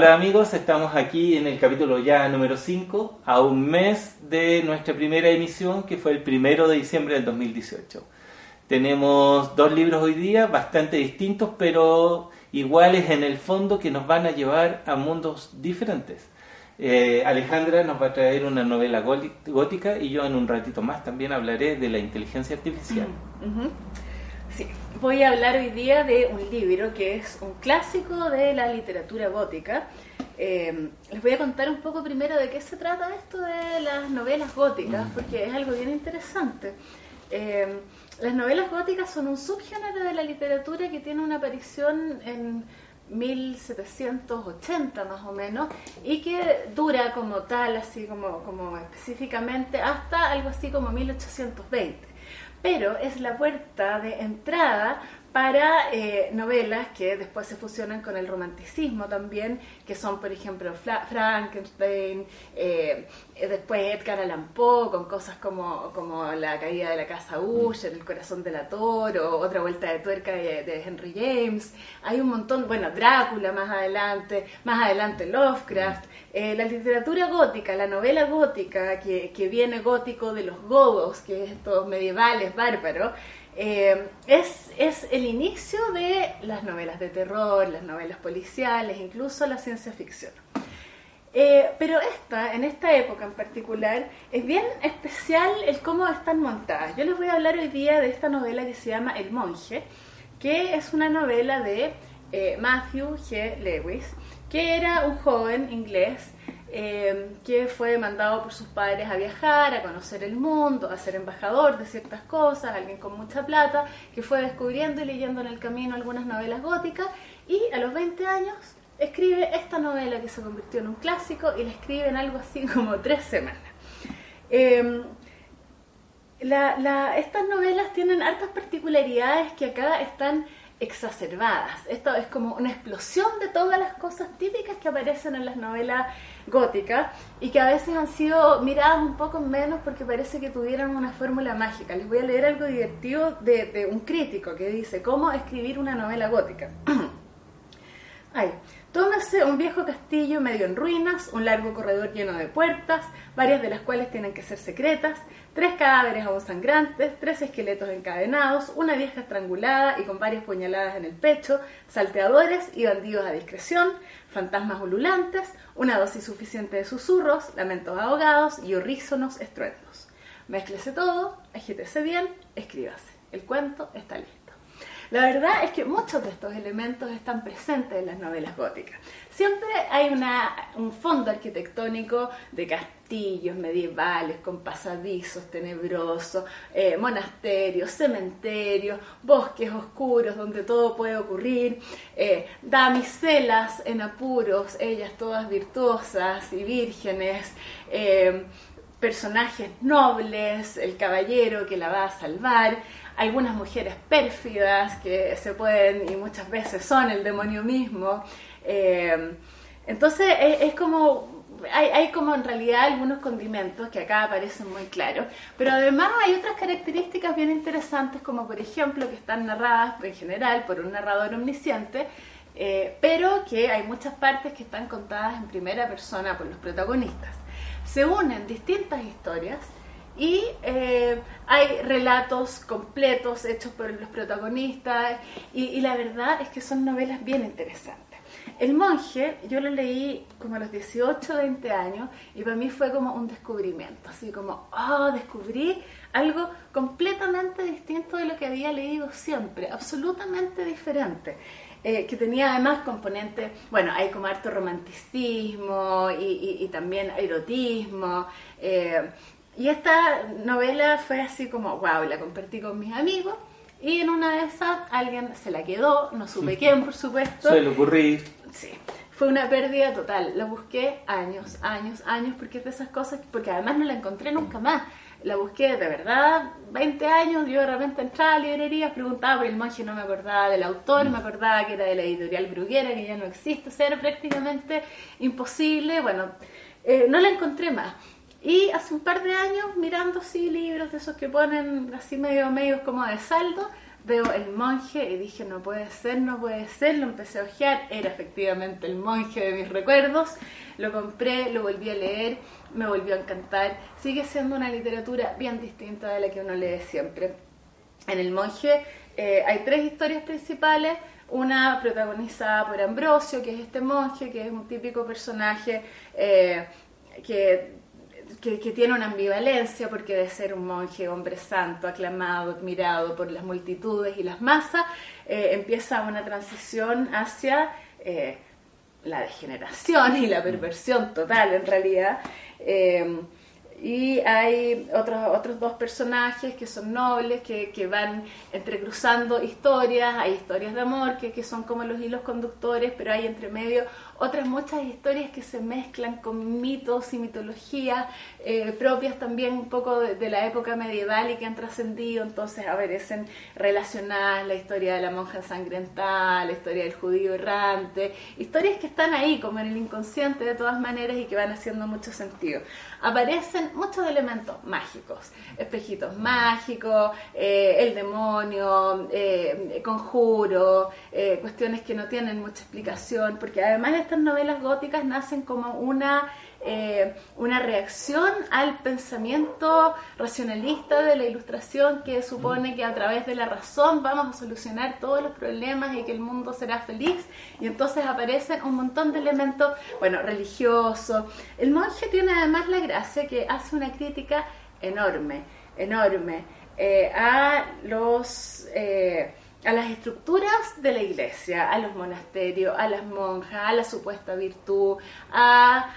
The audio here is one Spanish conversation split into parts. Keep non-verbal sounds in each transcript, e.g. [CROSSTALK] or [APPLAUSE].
Hola amigos, estamos aquí en el capítulo ya número 5, a un mes de nuestra primera emisión, que fue el primero de diciembre del 2018. Tenemos dos libros hoy día, bastante distintos, pero iguales en el fondo, que nos van a llevar a mundos diferentes. Eh, Alejandra nos va a traer una novela gótica y yo en un ratito más también hablaré de la inteligencia artificial. Sí, voy a hablar hoy día de un libro que es un clásico de la literatura gótica. Eh, les voy a contar un poco primero de qué se trata esto de las novelas góticas, mm. porque es algo bien interesante. Eh, las novelas góticas son un subgénero de la literatura que tiene una aparición en 1780 más o menos y que dura como tal, así como, como específicamente hasta algo así como 1820 pero es la puerta de entrada para eh, novelas que después se fusionan con el romanticismo también, que son, por ejemplo, Frankenstein, eh, después Edgar Allan Poe, con cosas como, como La caída de la casa Usher, El corazón del toro, otra vuelta de tuerca de, Henry James. Hay un montón, bueno, Drácula más adelante, más adelante Lovecraft. Eh, la literatura gótica, la novela gótica, que, que viene gótico de los godos, que es estos medievales bárbaros, eh, es, es, el inicio de las novelas de terror, las novelas policiales, incluso la ciencia ficción. Eh, pero esta, en esta época en particular, es bien especial el cómo están montadas. Yo les voy a hablar hoy día de esta novela que se llama El monje, que es una novela de eh, Matthew G. Lewis, que era un joven inglés eh, que fue mandado por sus padres a viajar, a conocer el mundo, a ser embajador de ciertas cosas, alguien con mucha plata, que fue descubriendo y leyendo en el camino algunas novelas góticas y a los 20 años escribe esta novela que se convirtió en un clásico y la escribe en algo así como tres semanas. Em, estas novelas tienen hartas particularidades que acá están exacerbadas. Esto es como una explosión de todas las cosas típicas que aparecen en las novelas góticas y que a veces han sido miradas un poco menos porque parece que tuvieran una fórmula mágica. Les voy a leer algo divertido de, de un crítico que dice, ¿cómo escribir una novela gótica? [CLEARS THROAT] Ay, Tómese un viejo castillo medio en ruinas, un largo corredor lleno de puertas, varias de las cuales tienen que ser secretas, tres cadáveres aún sangrantes, tres esqueletos encadenados, una vieja estrangulada y con varias puñaladas en el pecho, salteadores y bandidos a discreción, fantasmas ululantes, una dosis suficiente de susurros, lamentos ahogados y horrísonos estruendos. Mézclese todo, agítese bien, escríbase. El cuento está listo. La verdad es que muchos de estos elementos están presentes en las novelas góticas. Siempre hay un fondo arquitectónico de castillos medievales con pasadizos tenebrosos, eh, monasterios, cementerios, bosques oscuros donde todo puede ocurrir, eh, damiselas en apuros, ellas todas virtuosas y vírgenes. Eh, personajes nobles, el caballero que la va a salvar, algunas mujeres pérfidas que se pueden y muchas veces son el demonio mismo. Eh, entonces es, como, hay, como en realidad algunos condimentos que acá aparecen muy claros, pero además hay otras características bien interesantes como por ejemplo que están narradas en general por un narrador omnisciente, eh, pero que hay muchas partes que están contadas en primera persona por los protagonistas. Se unen distintas historias y eh, hay relatos completos hechos por los protagonistas y, la verdad es que son novelas bien interesantes. El monje, yo lo leí como a los 18, 20 años y para mí fue como un descubrimiento, así como, oh, descubrí algo completamente distinto de lo que había leído siempre, absolutamente diferente. Eh, que tenía además componentes, bueno, hay como harto romanticismo y, también erotismo, eh, y esta novela fue así como, wow, la compartí con mis amigos. Y en una de esas alguien se la quedó, no supe quién, por supuesto. Suele ocurrir. Sí, fue una pérdida total. La busqué años, años, años, porque es de esas cosas, porque además no la encontré nunca más. La busqué de verdad 20 años, yo de repente entraba a librerías, preguntaba por el monje, no me acordaba del autor, me acordaba que era de la editorial Bruguera, que ya no existe, o sea, era prácticamente imposible. Bueno, eh, no la encontré más. Y hace un par de años, mirando así libros de esos que ponen así medio medios como de saldo, veo el monje y dije, no puede ser, no puede ser, lo empecé a ojear, era efectivamente el monje de mis recuerdos, lo compré, lo volví a leer, me volvió a encantar, sigue siendo una literatura bien distinta de la que uno lee siempre. En el monje eh, hay tres historias principales, una protagonizada por Ambrosio, que es este monje, que es un típico personaje eh, que que, tiene una ambivalencia porque de ser un monje, hombre santo, aclamado, admirado por las multitudes y las masas, eh, empieza una transición hacia eh, la degeneración y la perversión total en realidad. Eh, y hay otros, otros dos personajes que son nobles, que, que, van entrecruzando historias, hay historias de amor que, que son como los hilos conductores, pero hay entre medio otras muchas historias que se mezclan con mitos y mitologías eh, propias también un poco de, la época medieval y que han trascendido, entonces aparecen relacionadas la historia de la monja ensangrentada, la historia del judío errante, historias que están ahí como en el inconsciente de todas maneras y que van haciendo mucho sentido. Aparecen muchos elementos mágicos, espejitos mágicos, eh, el demonio, eh, conjuro, cuestiones que no tienen mucha explicación, porque además estas novelas góticas nacen como una, eh, una reacción al pensamiento racionalista de la ilustración que supone que a través de la razón vamos a solucionar todos los problemas y que el mundo será feliz. Y entonces aparecen un montón de elementos, bueno, religiosos. El monje tiene además la gracia que hace una crítica enorme, enorme eh, a los... Eh, a las estructuras de la iglesia, a los monasterios, a las monjas, a la supuesta virtud, a,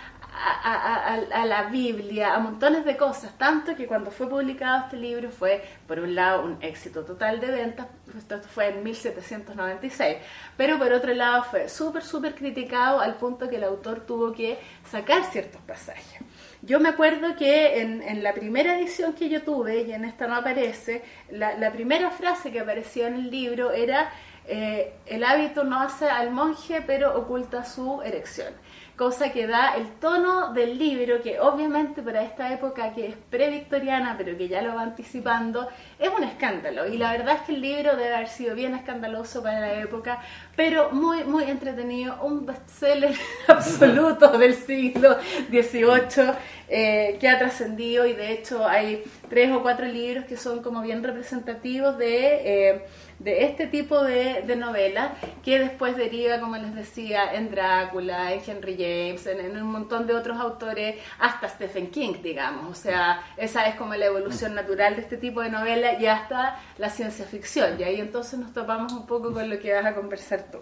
la Biblia, a montones de cosas, tanto que cuando fue publicado este libro fue, por un lado, un éxito total de ventas, esto fue en 1796, pero por otro lado fue súper, súper criticado al punto que el autor tuvo que sacar ciertos pasajes. Yo me acuerdo que en, la primera edición que yo tuve, y en esta no aparece, la, primera frase que aparecía en el libro era eh, el hábito no hace al monje pero oculta su erección cosa que da el tono del libro, que obviamente para esta época que es previctoriana, pero que ya lo va anticipando, es un escándalo. Y la verdad es que el libro debe haber sido bien escandaloso para la época, pero muy, muy entretenido, un bestseller [LAUGHS] absoluto del siglo XVIII eh, que ha trascendido y de hecho hay tres o cuatro libros que son como bien representativos de... Eh, de este tipo de, de novelas que después deriva, como les decía, en Drácula, en Henry James, en, un montón de otros autores, hasta Stephen King, digamos. O sea, esa es como la evolución natural de este tipo de novela y hasta la ciencia ficción. Y ahí entonces nos topamos un poco con lo que vas a conversar tú.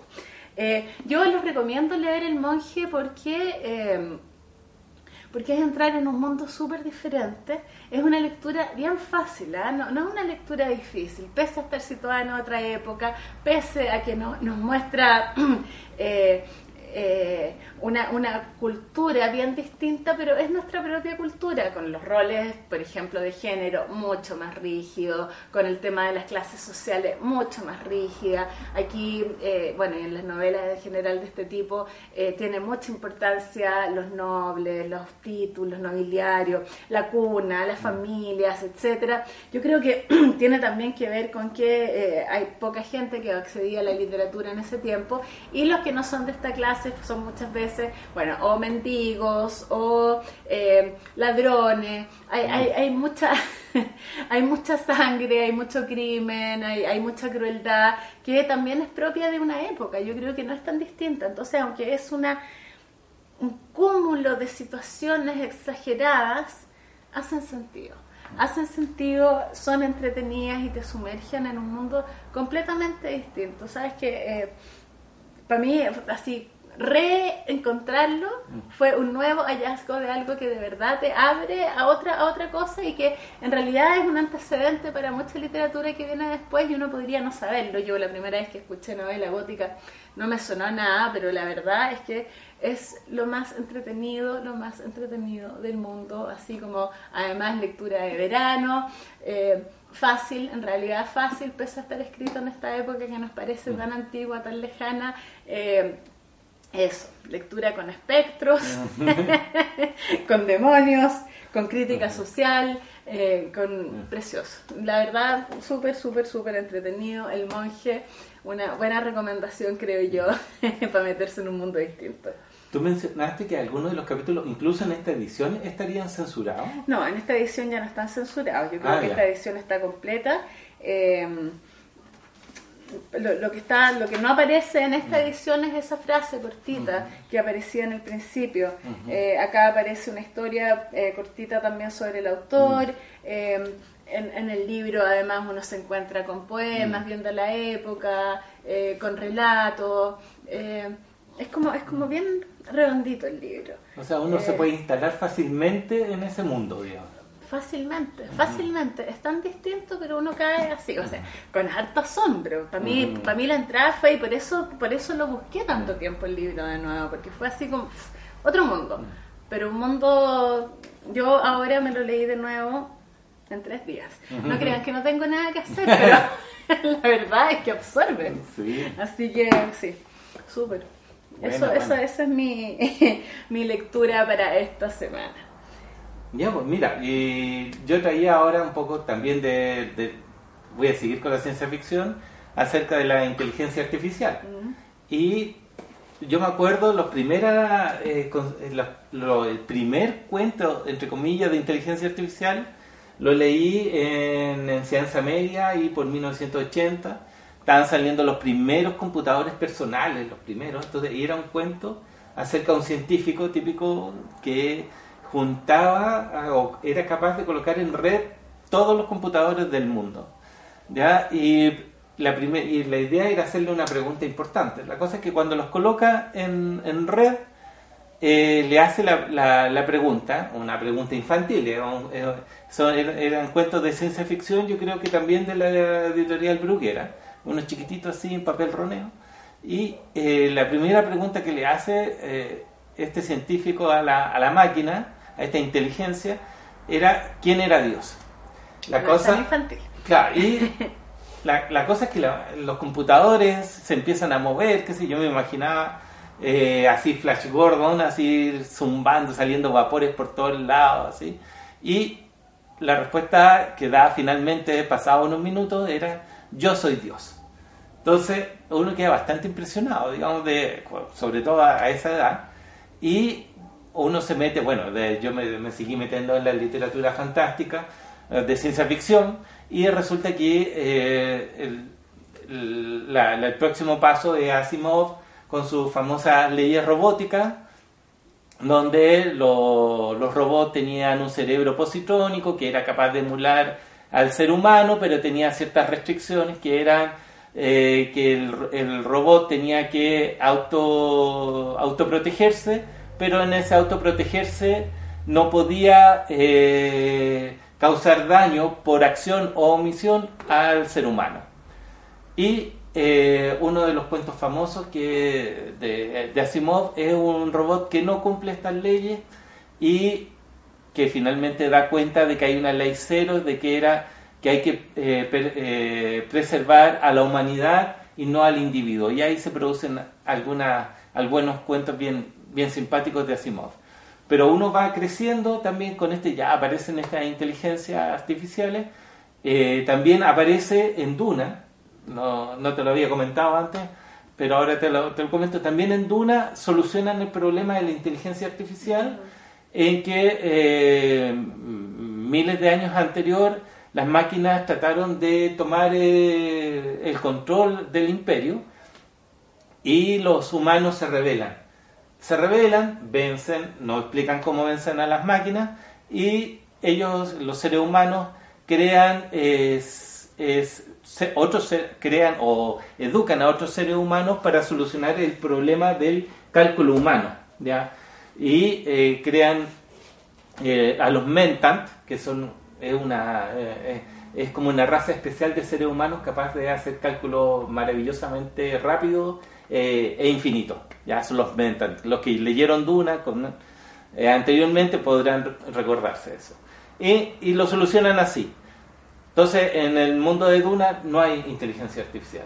Eh, yo les recomiendo leer El monje porque... Eh, porque es entrar en un mundo súper diferente. Es una lectura bien fácil, ¿eh? no, no, es una lectura difícil, pese a estar situada en otra época, pese a que no, nos muestra [CLEARS THROAT] eh, eh, una, una, cultura bien distinta, pero es nuestra propia cultura, con los roles, por ejemplo, de género mucho más rígido, con el tema de las clases sociales mucho más rígida. Aquí, eh, bueno, en las novelas en general de este tipo, eh, tiene mucha importancia los nobles, los títulos nobiliarios, la cuna, las familias, etcétera. Yo creo que [CLEARS THROAT] tiene también que ver con que hay poca gente que accedía a la literatura en ese tiempo y los que no son de esta clase son muchas veces, bueno, o mendigos o eh, ladrones, hay, hay, hay, mucha, [LAUGHS] hay mucha sangre, hay mucho crimen, hay, hay mucha crueldad que también es propia de una época, yo creo que no es tan distinta, entonces aunque es una un cúmulo de situaciones exageradas, hacen sentido. Hacen sentido, son entretenidas y te sumergen en un mundo completamente distinto. Sabes que eh, para mí, así reencontrarlo fue un nuevo hallazgo de algo que de verdad te abre a otra, a otra cosa y que en realidad es un antecedente para mucha literatura que viene después y uno podría no saberlo. Yo la primera vez que escuché novela gótica no me sonó nada, pero la verdad es que es lo más entretenido, lo más entretenido del mundo, así como además lectura de verano. Eh, fácil, en realidad fácil, pese a estar escrito en esta época que nos parece tan antigua, tan lejana. Eh, eso, lectura con espectros, [LAUGHS] con demonios, con crítica social, eh, con precioso. La verdad, súper, súper, súper entretenido. El monje, una buena recomendación, creo yo, [LAUGHS] para meterse en un mundo distinto. Tú mencionaste que algunos de los capítulos, incluso en esta edición, estarían censurados. No, en esta edición ya no están censurados. Yo creo ah, que esta edición está completa. Eh, lo, que está, lo que no aparece en esta mm. edición es esa frase cortita que aparecía en el principio. Eh, acá aparece una historia eh, cortita también sobre el autor. Mm. en, el libro además uno se encuentra con poemas mm. viendo la época, con relatos. es como es como bien redondito el libro. O sea, uno se eh, puede instalar fácilmente en ese mundo, digamos. Fácilmente, fácilmente. Es tan distinto, pero uno cae así, o sea, con harto asombro. Para mí, para mí la entrada fue y por eso, por eso lo busqué tanto tiempo el libro de nuevo, porque fue así como otro mundo. Pero un mundo, yo ahora me lo leí de nuevo en tres días. No crean que no tengo nada que hacer, pero [LAUGHS] la verdad es que absorbe. Así que sí, súper eso, eso, esa es mi, [LAUGHS] mi lectura para esta semana. Ya, pues mira, y yo traía ahora un poco también de, voy a seguir con la ciencia ficción, acerca de la inteligencia artificial. Y yo me acuerdo los primeras, eh, eh, el primer cuento, entre comillas, de inteligencia artificial, lo leí en, en Ciencia Media y por 1980 estaban saliendo los primeros computadores personales, los primeros, entonces era un cuento acerca de un científico típico que juntaba ah, o era capaz de colocar en red todos los computadores del mundo. ¿ya? Y, la y la idea era hacerle una pregunta importante. La cosa es que cuando los coloca en, en red, eh, le hace la, la, pregunta, una pregunta infantil, eh, son, eran, cuentos de ciencia ficción, yo creo que también de la editorial Bruguera unos chiquititos así en papel roneo. Y eh, la primera pregunta que le hace eh, este científico a la, a la, máquina, a esta inteligencia, era ¿quién era Dios? La cosa infantil. Claro, y [LAUGHS] la, la, cosa es que los computadores se empiezan a mover, qué sé yo, me imaginaba eh, así Flash Gordon, así zumbando, saliendo vapores por todos lados, así. Y la respuesta que da finalmente, pasado unos minutos, era yo soy Dios. Entonces uno queda bastante impresionado, digamos, de, sobre todo a, esa edad, y uno se mete, bueno, yo me, seguí metiendo en la literatura fantástica, eh, de ciencia ficción, y resulta que eh, el, próximo paso es Asimov con su famosa leyes robótica, donde los robots tenían un cerebro positrónico que era capaz de emular al ser humano, pero tenía ciertas restricciones que eran eh, que el, robot tenía que auto autoprotegerse, pero en ese autoprotegerse no podía eh, causar daño por acción o omisión al ser humano. Y eh, uno de los cuentos famosos que de, Asimov es un robot que no cumple estas leyes y que finalmente da cuenta de que hay una ley cero, de que era que hay que eh, preservar a la humanidad y no al individuo. Y ahí se producen algunas, algunos cuentos bien, bien simpáticos de Asimov. Pero uno va creciendo también con este, ya aparecen estas inteligencias artificiales, eh, también aparece en Duna, no, no, te lo había comentado antes, pero ahora te lo, te lo comento, también en Duna solucionan el problema de la inteligencia artificial en que eh, miles de años anterior las máquinas trataron de tomar eh, el control del imperio y los humanos se rebelan. Se rebelan, vencen, no explican cómo vencen a las máquinas y ellos, los seres humanos, crean, otros crean o educan a otros seres humanos para solucionar el problema del cálculo humano, ¿ya? Y eh, crean eh, a los Mentant, que son es una eh, es como una raza especial de seres humanos capaz de hacer cálculos maravillosamente rápidos e infinitos. Ya son los que leyeron Duna anteriormente podrán recordarse eso. Y, lo solucionan así. Entonces, en el mundo de Duna no hay inteligencia artificial.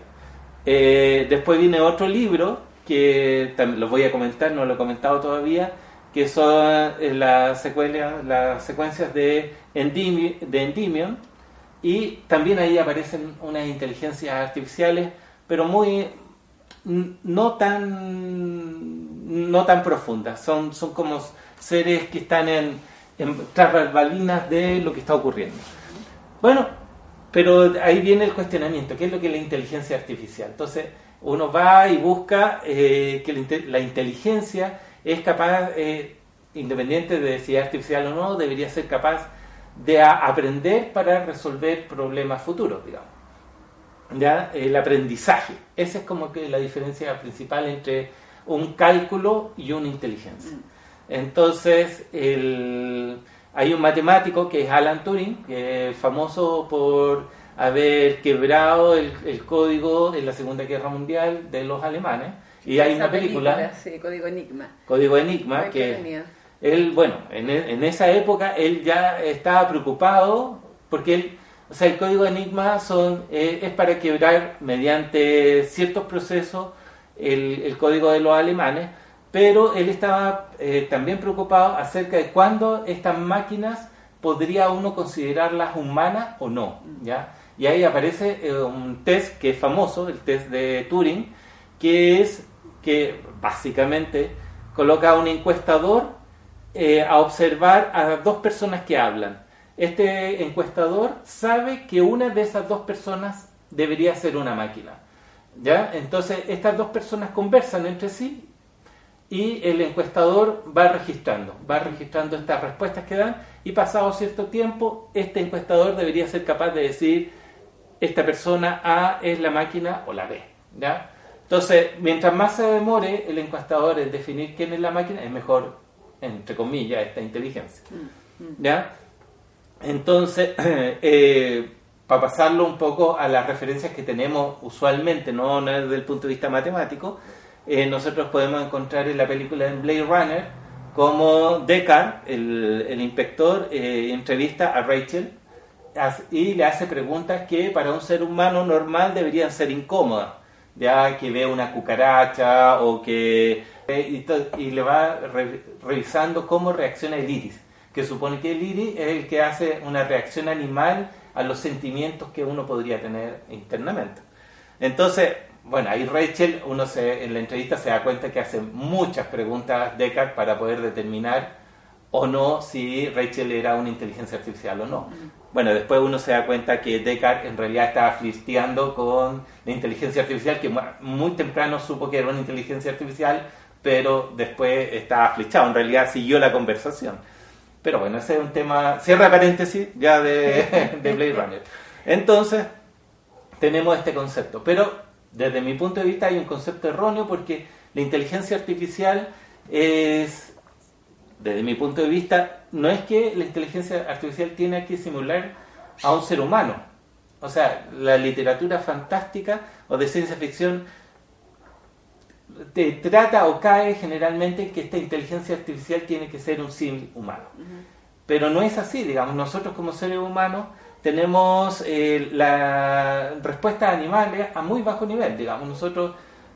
después viene otro libro que también lo voy a comentar, no lo he comentado todavía, que son eh, las, secuencias, las secuencias de, de Endymion, y también ahí aparecen unas inteligencias artificiales, pero muy no tan no tan profundas, son, son como seres que están en, en tras balinas de lo que está ocurriendo. Bueno, pero ahí viene el cuestionamiento, ¿qué es lo que es la inteligencia artificial? Entonces, uno va y busca eh, que la inteligencia es capaz, eh, independiente de si es artificial o no, debería ser capaz de aprender para resolver problemas futuros, digamos. ¿Ya? El aprendizaje, esa es como que la diferencia principal entre un cálculo y una inteligencia. Mm. Entonces, hay un matemático que es Alan Turing, que es famoso por haber quebrado el, el código en la Segunda Guerra Mundial de los alemanes y hay una película, sí, Código Enigma. Código Enigma, que él, bueno, en, e, en, esa época él ya estaba preocupado porque él, o sea, el Código Enigma son, eh, es para quebrar mediante ciertos procesos el, código de los alemanes, pero él estaba eh, también preocupado acerca de cuándo estas máquinas podría uno considerarlas humanas o no, ¿ya? Y ahí aparece eh, un test que es famoso, el test de Turing, que es que básicamente coloca a un encuestador a observar a dos personas que hablan. Este encuestador sabe que una de esas dos personas debería ser una máquina. ¿ya? Entonces estas dos personas conversan entre sí y el encuestador va registrando, va registrando estas respuestas que dan y pasado cierto tiempo este encuestador debería ser capaz de decir esta persona A es la máquina o la B. ¿ya? Entonces, mientras más se demore el encuestador en definir quién es la máquina, es mejor, entre comillas, esta inteligencia. Mm, mm. ¿Ya? Entonces, [CLEARS THROAT] eh, para pasarlo un poco a las referencias que tenemos usualmente, no desde el punto de vista matemático, eh, nosotros podemos encontrar en la película de Blade Runner como Deckard, el, inspector, eh, entrevista a Rachel y le hace preguntas que para un ser humano normal deberían ser incómodas ya que ve una cucaracha o que y, le va revisando cómo reacciona el iris, que supone que el iris es el que hace una reacción animal a los sentimientos que uno podría tener internamente. Entonces, bueno, ahí Rachel, uno se, en la entrevista se da cuenta que hace muchas preguntas Descartes para poder determinar o no si Rachel era una inteligencia artificial o no. Bueno, después uno se da cuenta que Descartes en realidad estaba flirteando con la inteligencia artificial, que muy temprano supo que era una inteligencia artificial, pero después estaba flechado, en realidad siguió la conversación. Pero bueno, ese es un tema, cierra paréntesis ya de, [LAUGHS] de Blade Runner. Entonces, tenemos este concepto, pero desde mi punto de vista hay un concepto erróneo porque la inteligencia artificial es desde mi punto de vista, no es que la inteligencia artificial tiene que simular a un ser humano. O sea, la literatura fantástica o de ciencia ficción te trata o cae generalmente que esta inteligencia artificial tiene que ser un símil humano. Pero no es así, digamos, nosotros como seres humanos tenemos eh, la respuesta animales a muy bajo nivel, digamos, nosotros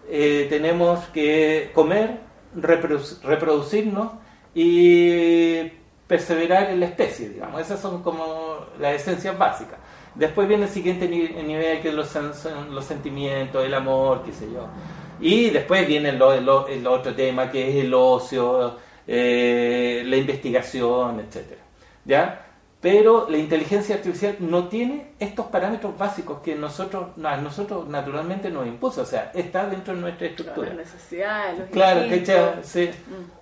eh, tenemos que comer, reproducirnos y perseverar en la especie, digamos. Esas son como las esencias básicas. Después viene el siguiente nivel que los, los sentimientos, el amor, qué sé yo. Y después viene el, otro tema que es el ocio, eh, la investigación, etcétera. ¿Ya? Pero la inteligencia artificial no tiene estos parámetros básicos que nosotros, nosotros naturalmente nos impuso, o sea, está dentro de nuestra estructura. Las necesidades, los Claro, que sí. Mm.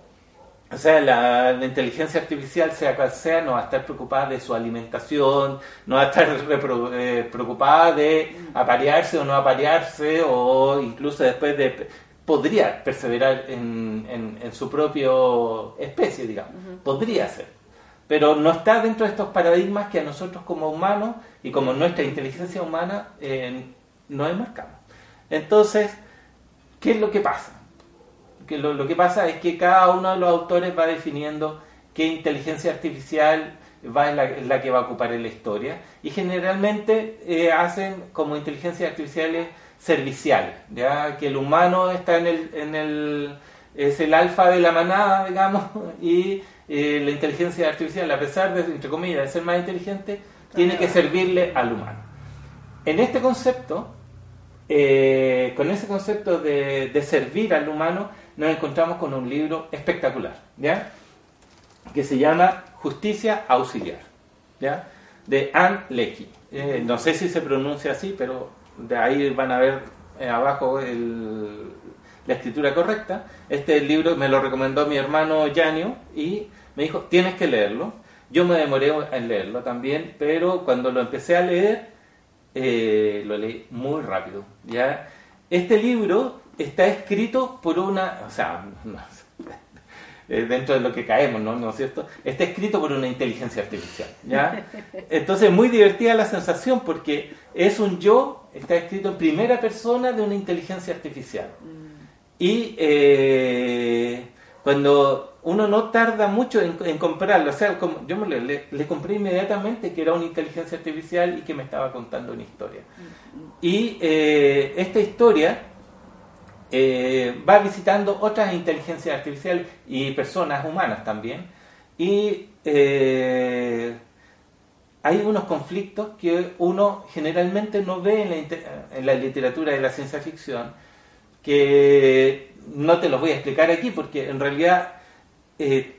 O sea, la, inteligencia artificial, sea cual sea, no va a estar preocupada de su alimentación, no va a estar [LAUGHS] eh, preocupada de aparearse o no aparearse, o incluso después de podría perseverar en, en, su propia especie, digamos. Podría ser. Pero no está dentro de estos paradigmas que a nosotros como humanos y como nuestra inteligencia humana eh, nos enmarcamos. Entonces, ¿qué es lo que pasa? Que lo, que pasa es que cada uno de los autores va definiendo qué inteligencia artificial va es la, que va a ocupar en la historia y generalmente eh, hacen como inteligencias artificiales serviciales, ya que el humano está en el, en el es el alfa de la manada, [LAUGHS] digamos, y eh, la inteligencia artificial, a pesar de, entre comillas, de ser más inteligente, tiene que servirle al humano. En este concepto, eh, con ese concepto de, de, servir al humano, nos encontramos con un libro espectacular, ¿ya? que se llama Justicia Auxiliar, ¿ya? de Anne Leckie. Eh, no sé si se pronuncia así, pero de ahí van a ver eh, abajo la escritura correcta. Este libro me lo recomendó mi hermano Yanio y me dijo, tienes que leerlo. Yo me demoré en leerlo también, pero cuando lo empecé a leer, eh, lo leí muy rápido. ¿ya? Este libro está escrito por una, o sea, [LAUGHS] eh, dentro de lo que caemos, ¿no? ¿no es cierto? Está escrito por una inteligencia artificial, ¿ya? [LAUGHS] Entonces, muy divertida la sensación porque es un yo, está escrito en primera persona de una inteligencia artificial. Mm. Y eh, cuando uno no tarda mucho en, comprarlo, o sea, como yo me le, le, compré inmediatamente que era una inteligencia artificial y que me estaba contando una historia. Mm, mm. Y eh, esta historia eh, va visitando otras inteligencias artificiales y personas humanas también. Y eh, hay unos conflictos que uno generalmente no ve en la, literatura de la ciencia ficción, que no te los voy a explicar aquí porque en realidad eh,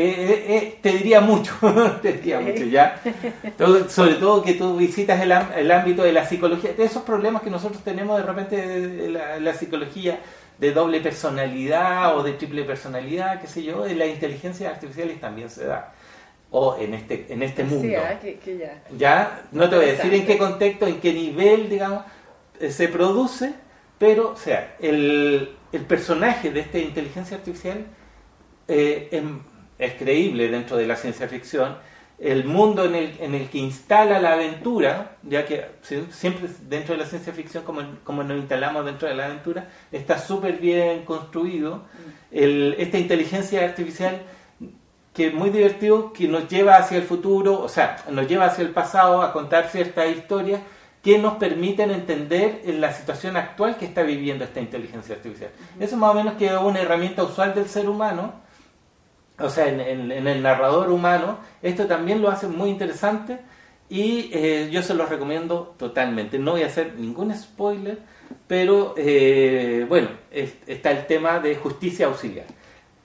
eh, eh, te diría mucho, [LAUGHS] te diría mucho ya. sobre todo que tú visitas el, el, ámbito de la psicología, de esos problemas que nosotros tenemos de repente de la, psicología de doble personalidad o de triple personalidad, qué sé yo, de las inteligencias artificiales también se da. O en este, en este mundo. Ah, ya. ya. no te voy a decir en qué contexto, en qué nivel, digamos, eh, se produce, pero, o sea, el, el personaje de esta inteligencia artificial eh, es creíble dentro de la ciencia ficción, el mundo en el, en el que instala la aventura, ya que siempre dentro de la ciencia ficción, como, como nos instalamos dentro de la aventura, está súper bien construido. El, esta inteligencia artificial que es muy divertido, que nos lleva hacia el futuro, o sea, nos lleva hacia el pasado a contar ciertas historias que nos permiten entender la situación actual que está viviendo esta inteligencia artificial. Eso más o menos que es una herramienta usual del ser humano, o sea, en, el narrador humano, esto también lo hace muy interesante y eh, yo se lo recomiendo totalmente. No voy a hacer ningún spoiler, pero eh, bueno, está el tema de justicia auxiliar.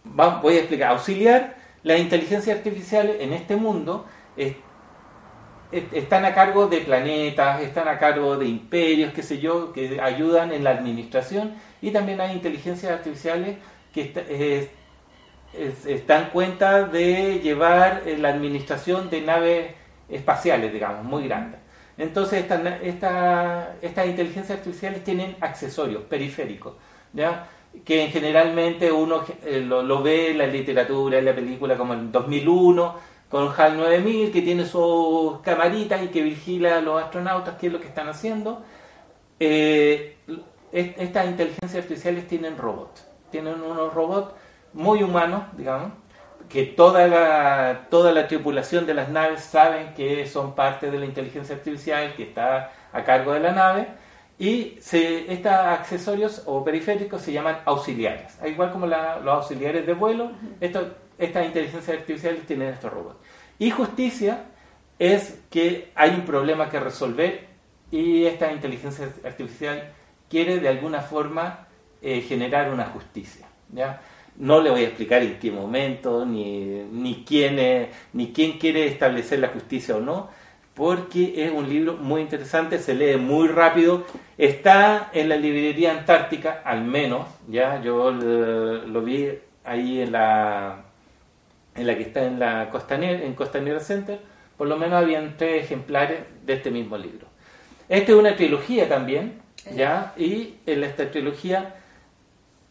voy a explicar. Auxiliar, las inteligencias artificiales en este mundo están a cargo de planetas, están a cargo de imperios, qué sé yo, que ayudan en la administración y también hay inteligencias artificiales que eh, están cuenta de llevar eh, la administración de naves espaciales, digamos, muy grandes. Entonces, estas inteligencias artificiales tienen accesorios periféricos, ¿ya? que generalmente uno eh, lo, ve en la literatura, en la película, como en 2001, con HAL 9000, que tiene sus camaritas y que vigila a los astronautas qué es lo que están haciendo. Eh, estas inteligencias artificiales tienen robots, tienen unos robots muy humanos, digamos, que toda la, toda la tripulación de las naves saben que son parte de la inteligencia artificial que está a cargo de la nave y estos accesorios o periféricos se llaman auxiliares, igual como los auxiliares de vuelo, estas inteligencias artificiales tienen estos robots. Y justicia es que hay un problema que resolver y esta inteligencia artificial quiere de alguna forma eh, generar una justicia. ¿ya? No le voy a explicar en qué momento, ni, ni, quién ni quién quiere establecer la justicia o no, porque es un libro muy interesante, se lee muy rápido, está en la librería antártica, al menos, ya yo lo, vi ahí en la, en la que está en la Costanera, en Costanera Center, por lo menos habían tres ejemplares de este mismo libro. Esta es una trilogía también, ¿ya? Y en esta trilogía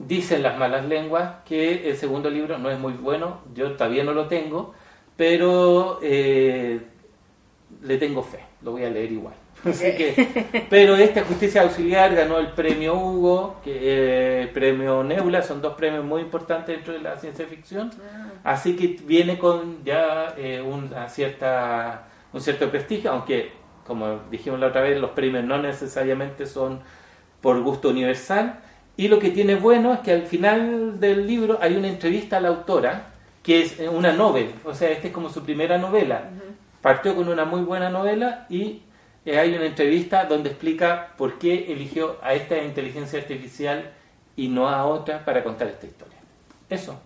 dicen las malas lenguas que el segundo libro no es muy bueno, yo todavía no lo tengo, pero eh, le tengo fe, lo voy a leer igual. pero esta Justicia Auxiliar ganó el premio Hugo, que, eh, premio Nebula, son dos premios muy importantes dentro de la ciencia ficción, ah. así que viene con ya eh, una cierta, un cierto prestigio, aunque como dijimos la otra vez, los premios no necesariamente son por gusto universal, y lo que tiene bueno es que al final del libro hay una entrevista a la autora, que es una novela, o sea, esta es como su primera novela. Partió con una muy buena novela y eh, hay una entrevista donde explica por qué eligió a esta inteligencia artificial y no a otra para contar esta historia. Eso.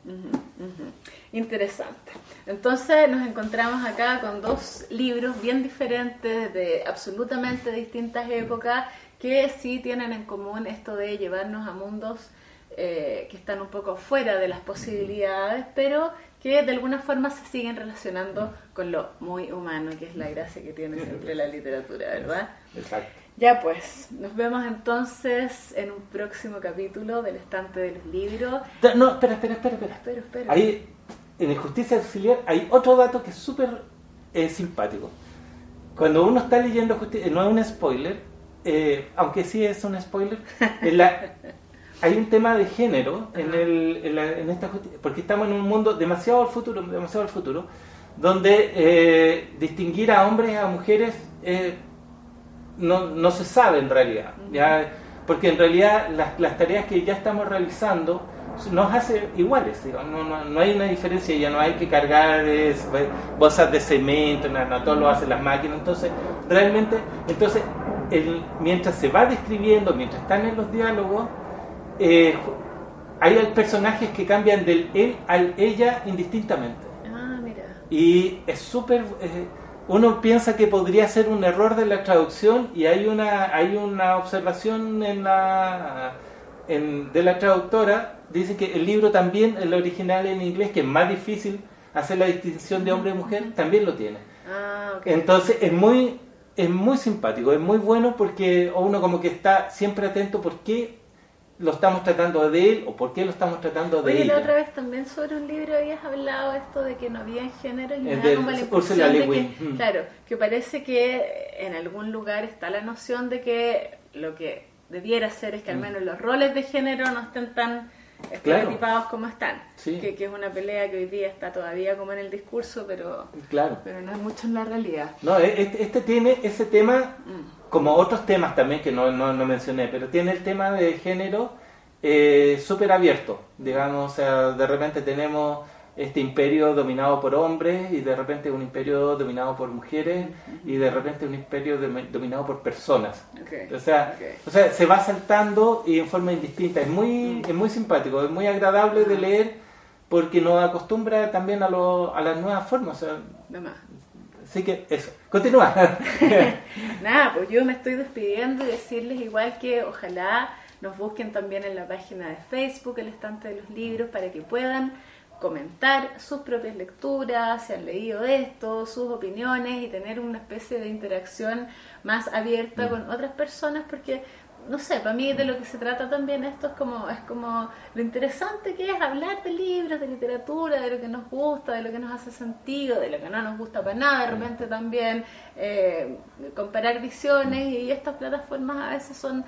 Interesante. Entonces nos encontramos acá con dos libros bien diferentes, de absolutamente distintas épocas, que sí tienen en común esto de llevarnos a mundos eh, que están un poco fuera de las posibilidades, pero que de alguna forma se siguen relacionando con lo muy humano, que es la gracia que tiene siempre la literatura, ¿verdad? Exacto. Ya pues, nos vemos entonces en un próximo capítulo del estante de los libros. No, espera, espera, espera. espera. espera, Ahí, en el Justicia Auxiliar hay otro dato que es súper eh, simpático. Cuando uno está leyendo Justicia, no es un spoiler, eh, aunque sí es un spoiler, hay un tema de género en, el, en, esta porque estamos en un mundo demasiado al futuro, demasiado al futuro, donde eh, distinguir a hombres y a mujeres eh, no, no, se sabe en realidad, ya porque en realidad las, las, tareas que ya estamos realizando nos hace iguales, no, no, no, hay una diferencia, ya no hay que cargar bolsas de cemento, nada, todo lo hacen las máquinas, entonces realmente, entonces mientras se va describiendo, mientras están en los diálogos, eh, hay personajes que cambian del él al ella indistintamente. Ah, mira. Y es súper... Eh, uno piensa que podría ser un error de la traducción y hay una hay una observación en la de la traductora dice que el libro también el original en inglés que es más difícil hacer la distinción de hombre y mujer también lo tiene ah, entonces es muy es muy simpático, es muy bueno porque uno como que está siempre atento por qué lo estamos tratando de él o por qué lo estamos tratando de Oye, ella. la otra vez también sobre un libro habías hablado esto de que no había género y me da como la impresión de que, mm. claro, que parece que en algún lugar está la noción de que lo que debiera ser es que al mm. menos los roles de género no estén tan estereotipados como están. Que, que, es una pelea que hoy día está todavía como en el discurso, pero, claro. pero no es mucho en la realidad. No, este, este tiene ese tema, mm. como otros temas también que no, no, no, mencioné, pero tiene el tema de género eh, súper abierto. Digamos, o sea, de repente tenemos este imperio dominado por hombres y de repente un imperio dominado por mujeres y de repente un imperio dominado por personas. O, sea, o sea, se va saltando y en forma indistinta. Es muy, es muy simpático, es muy agradable de leer porque nos acostumbra también a, lo, a las nuevas formas. O sea, Así que eso, continúa. [LAUGHS] Nada, pues yo me estoy despidiendo y decirles igual que ojalá nos busquen también en la página de Facebook, el estante de los libros, para que puedan comentar sus propias lecturas, si han leído esto, sus opiniones y tener una especie de interacción más abierta mm. con otras personas porque no sé, para mí de lo que se trata también esto es como es como lo interesante que es hablar de libros, de literatura, de lo que nos gusta, de lo que nos hace sentido, de lo que no nos gusta para nada, de mm. repente también eh, comparar visiones y estas plataformas a veces son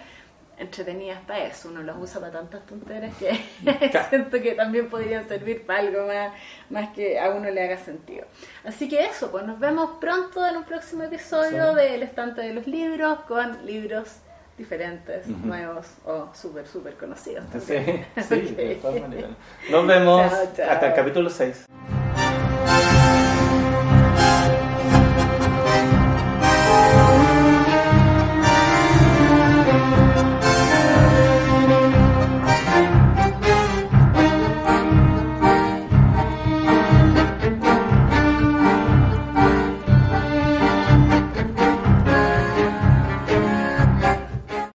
entretenidas para eso, uno las usa para tantas tonteras que [LAUGHS] [LAUGHS] siento que también podrían servir para algo más, más que a uno le haga sentido. Así que eso, pues nos vemos pronto en un próximo episodio del estante de los libros con libros diferentes, nuevos o súper, súper conocidos. Sí, [LAUGHS] sí de todas maneras. Nos vemos hasta el capítulo 6.